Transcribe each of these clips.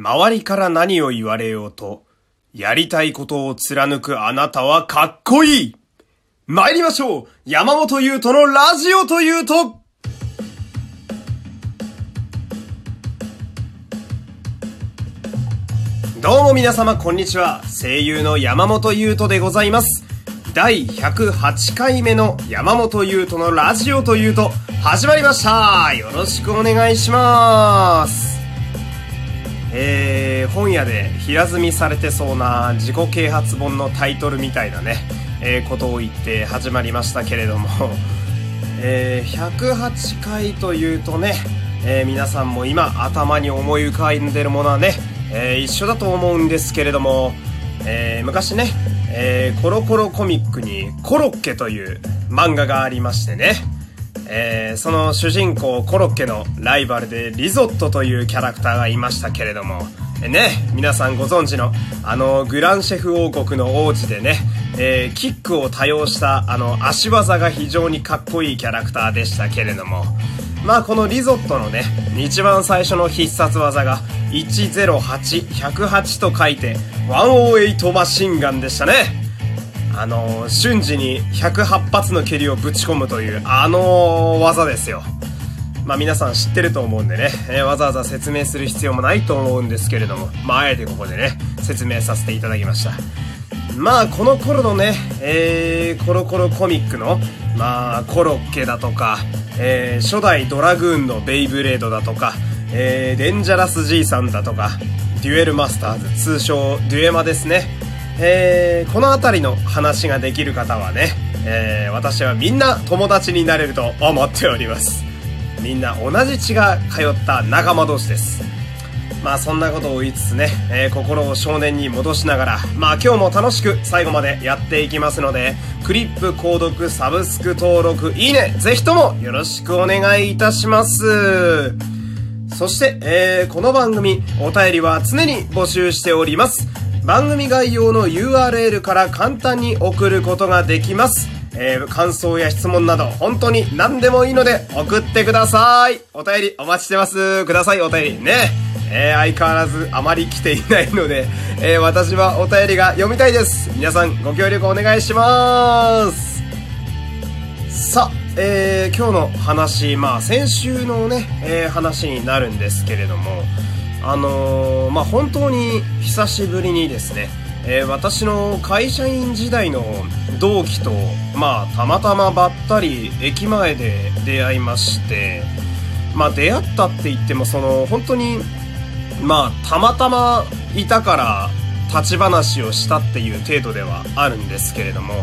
周りから何を言われようと、やりたいことを貫くあなたはかっこいい。参りましょう。山本優斗のラジオというと。どうも皆様こんにちは。声優の山本優斗でございます。第108回目の山本優斗のラジオというと始まりました。よろしくお願いします。えー、本屋で平積みされてそうな自己啓発本のタイトルみたいなね、えー、ことを言って始まりましたけれども、えー、108回というとね、え、皆さんも今頭に思い浮かんでるものはね、え、一緒だと思うんですけれども、え、昔ね、え、コロコロコミックにコロッケという漫画がありましてね、えー、その主人公コロッケのライバルでリゾットというキャラクターがいましたけれども、ね、皆さんご存知の、あの、グランシェフ王国の王子でね、えー、キックを多用したあの足技が非常にかっこいいキャラクターでしたけれども、まあこのリゾットのね、一番最初の必殺技が108、108と書いて、108マシンガンでしたね。あの、瞬時に108発の蹴りをぶち込むという、あの、技ですよ。まあ皆さん知ってると思うんでね、えー、わざわざ説明する必要もないと思うんですけれども、まああえてここでね、説明させていただきました。まあこの頃のね、えー、コロコロコミックの、まあコロッケだとか、えー、初代ドラグーンのベイブレードだとか、えー、デンジャラス G さんだとか、デュエルマスターズ、通称デュエマですね。えー、この辺りの話ができる方はね、えー、私はみんな友達になれると思っております。みんな同じ血が通った仲間同士です。まあそんなことを言いつつね、えー、心を少年に戻しながら、まあ今日も楽しく最後までやっていきますので、クリップ、購読、サブスク登録、いいね、ぜひともよろしくお願いいたします。そして、えー、この番組、お便りは常に募集しております。番組概要の URL から簡単に送ることができます。えー、感想や質問など、本当に何でもいいので送ってください。お便りお待ちしてます。ください、お便り。ね。えー、相変わらずあまり来ていないので、えー、私はお便りが読みたいです。皆さんご協力お願いします。さあ、えー、今日の話、まあ先週のね、え、話になるんですけれども、あのー、まあ本当に久しぶりにですね、えー、私の会社員時代の同期と、まあたまたまばったり駅前で出会いまして、まあ出会ったって言ってもその本当にまあ、たまたまいたから立ち話をしたっていう程度ではあるんですけれども、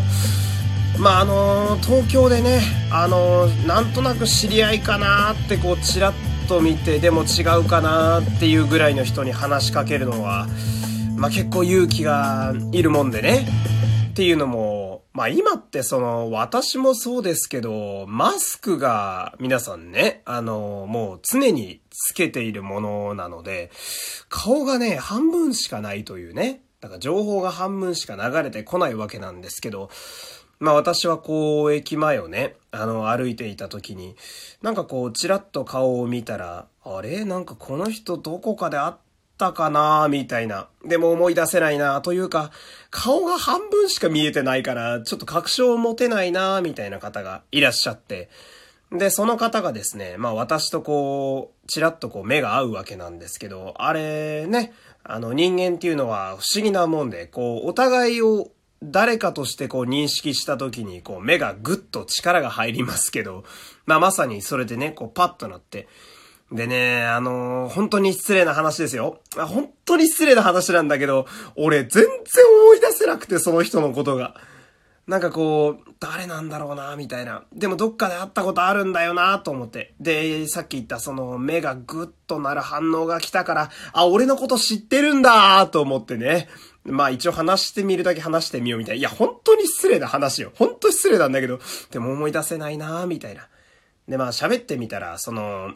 まああの東京でね、あのなんとなく知り合いかなってこうちらっと見て、でも違うかなっていうぐらいの人に話しかけるのは、まあ結構勇気がいるもんでね、っていうのも、まあ今ってその、私もそうですけど、マスクが皆さんね、あの、もう常につけているものなので、顔がね、半分しかないというね、だから情報が半分しか流れてこないわけなんですけど、まあ私はこう、駅前をね、あの、歩いていた時に、なんかこう、ちらっと顔を見たら、あれ？なんかこの人どこかで会ったかな？みたいな。でも思い出せないな。というか、顔が半分しか見えてないから、ちょっと確証を持てないな？みたいな方がいらっしゃって、で、その方がですね、まあ私とこう、ちらっとこう目が合うわけなんですけど、あれね、あの人間っていうのは不思議なもんで、こう、お互いを誰かとしてこう認識した時にこう目がぐっと力が入りますけど、まあまさにそれでね、こうパッとなって、でね、あのー、本当に失礼な話ですよ。本当に失礼な話なんだけど、俺全然思い出せなくて、その人のことが。なんかこう、誰なんだろうな、みたいな。でもどっかで会ったことあるんだよな、と思って。で、さっき言ったその目がグッとなる反応が来たから、あ、俺のこと知ってるんだ、と思ってね。まあ一応話してみるだけ話してみようみたいな。いや、本当に失礼な話よ。本当失礼なんだけど、でも思い出せないな、みたいな。で、まあ喋ってみたら、その、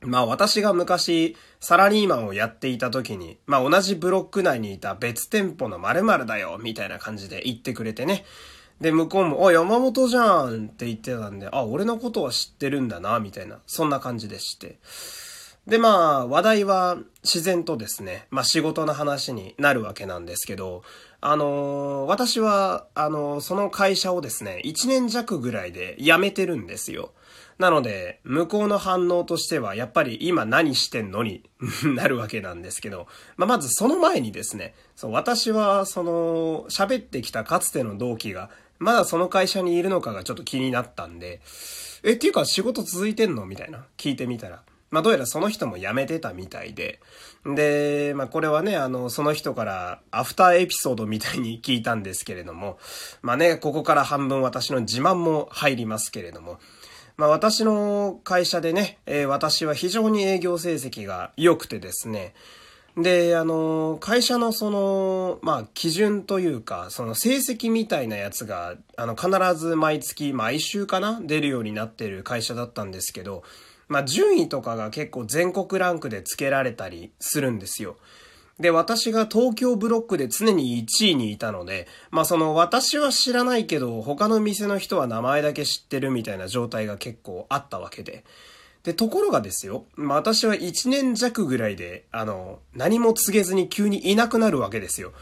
まあ私が昔サラリーマンをやっていた時に、まあ同じブロック内にいた別店舗の〇〇だよ、みたいな感じで言ってくれてね。で、向こうも、あ、山本じゃんって言ってたんで、あ、俺のことは知ってるんだな、みたいな、そんな感じでして。で、まあ、話題は自然とですね、まあ仕事の話になるわけなんですけど、あのー、私は、あのー、その会社をですね、1年弱ぐらいで辞めてるんですよ。なので、向こうの反応としては、やっぱり今何してんのに なるわけなんですけど、まあ、まずその前にですね、そう私は、その、喋ってきたかつての同期が、まだその会社にいるのかがちょっと気になったんで、え、っていうか仕事続いてんのみたいな、聞いてみたら。まあ、どうやらその人も辞めてたみたいで。で、まあ、これはね、あの、その人からアフターエピソードみたいに聞いたんですけれども、まあね、ここから半分私の自慢も入りますけれども、まあ私の会社でね、えー、私は非常に営業成績が良くてですね、で、あの、会社のその、まあ、基準というか、その成績みたいなやつが、あの、必ず毎月、毎週かな出るようになってる会社だったんですけど、まあ、順位とかが結構全国ランクで付けられたりするんですよ。で、私が東京ブロックで常に1位にいたので、まあその私は知らないけど、他の店の人は名前だけ知ってるみたいな状態が結構あったわけで。で、ところがですよ、まあ私は1年弱ぐらいで、あの、何も告げずに急にいなくなるわけですよ。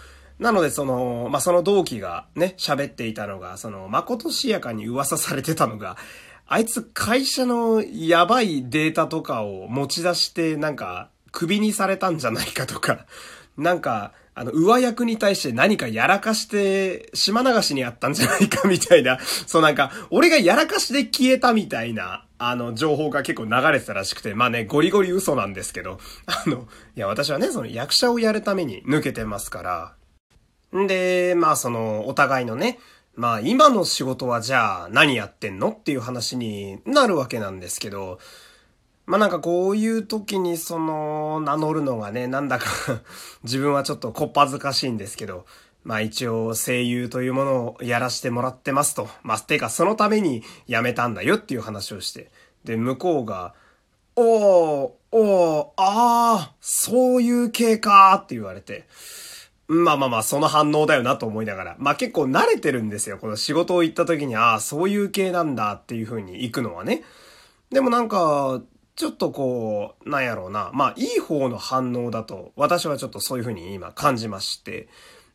なので、その、まあ、その同期がね、喋っていたのが、その、まことしやかに噂されてたのが、あいつ会社のやばいデータとかを持ち出してなんか首にされたんじゃないかとか、なんか、あの、上役に対して何かやらかして、島流しにあったんじゃないかみたいな、そうなんか、俺がやらかしで消えたみたいな、あの、情報が結構流れてたらしくて、まあね、ゴリゴリ嘘なんですけど、あの、いや、私はね、その役者をやるために抜けてますから、んで、まあその、お互いのね、まあ今の仕事はじゃあ何やってんのっていう話になるわけなんですけど、まあなんかこういう時にその名乗るのがね、なんだか 自分はちょっとこっぱずかしいんですけど、まあ一応声優というものをやらせてもらってますと。まあてかそのために辞めたんだよっていう話をして。で、向こうが、おー、おー、あー、そういう系かーって言われて。まあまあまあ、その反応だよなと思いながら。まあ結構慣れてるんですよ。この仕事を行った時に、ああ、そういう系なんだっていう風に行くのはね。でもなんか、ちょっとこう、なんやろうな。まあいい方の反応だと、私はちょっとそういう風に今感じまして。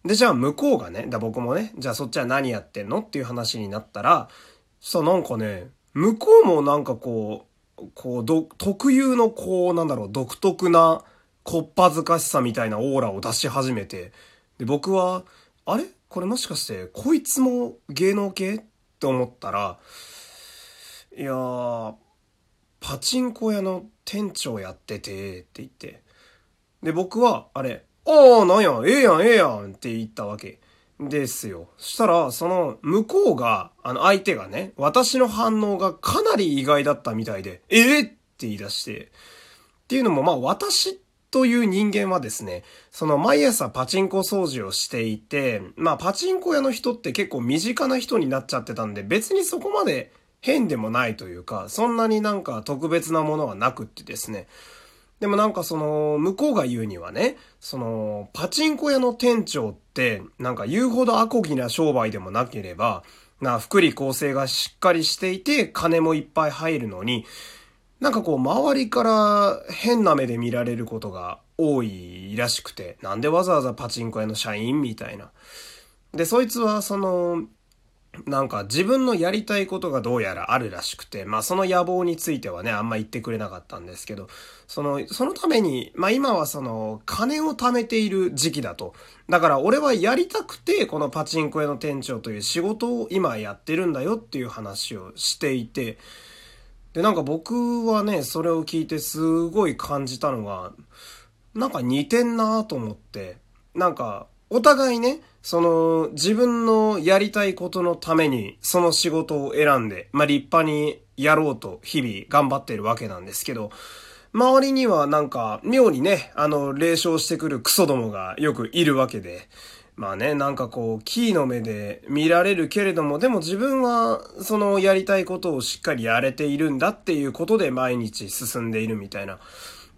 で、じゃあ向こうがね、だ僕もね、じゃあそっちは何やってんのっていう話になったら、さ、なんかね、向こうもなんかこう、こう、特有のこう、なんだろう、独特な、こっぱずかしさみたいなオーラを出し始めて、で、僕は、あれ？これもしかして、こいつも芸能系？って思ったら、いやー、パチンコ屋の店長やってて、って言って。で、僕は、あれ、ああ、なんや、ええやん、ええやんって言ったわけ。ですよ。そしたら、その、向こうが、あの、相手がね、私の反応がかなり意外だったみたいで、ええ？って言い出して、っていうのも、まあ、私という人間はですね、その毎朝パチンコ掃除をしていて、まあパチンコ屋の人って結構身近な人になっちゃってたんで、別にそこまで変でもないというか、そんなになんか特別なものはなくってですね。でもなんかその、向こうが言うにはね、その、パチンコ屋の店長って、なんか言うほどアコギな商売でもなければ、な、福利厚生がしっかりしていて、金もいっぱい入るのに、なんかこう周りから変な目で見られることが多いらしくて、なんでわざわざパチンコ屋の社員みたいな。で、そいつはその、なんか自分のやりたいことがどうやらあるらしくて、まあその野望についてはね、あんま言ってくれなかったんですけど、その、そのために、まあ今はその、金を貯めている時期だと。だから俺はやりたくて、このパチンコ屋の店長という仕事を今やってるんだよっていう話をしていて、で、なんか僕はね、それを聞いてすごい感じたのが、なんか似てんなと思って、なんか、お互いね、その、自分のやりたいことのために、その仕事を選んで、まあ、立派にやろうと日々頑張ってるわけなんですけど、周りにはなんか、妙にね、あの、霊障してくるクソどもがよくいるわけで、まあね、なんかこう、キーの目で見られるけれども、でも自分は、そのやりたいことをしっかりやれているんだっていうことで毎日進んでいるみたいな。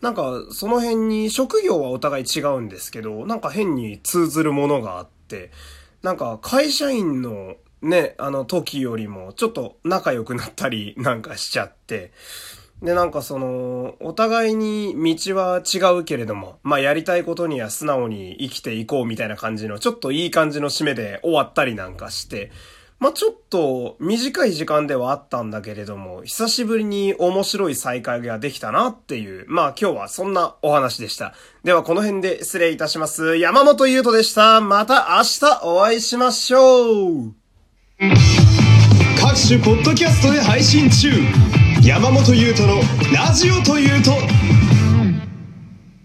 なんか、その辺に、職業はお互い違うんですけど、なんか変に通ずるものがあって、なんか会社員のね、あの時よりもちょっと仲良くなったりなんかしちゃって、で、なんかその、お互いに道は違うけれども、まあやりたいことには素直に生きていこうみたいな感じの、ちょっといい感じの締めで終わったりなんかして、まあちょっと短い時間ではあったんだけれども、久しぶりに面白い再会ができたなっていう、まあ今日はそんなお話でした。ではこの辺で失礼いたします。山本優斗でした。また明日お会いしましょう各種ポッドキャストで配信中山本優斗のラジオというと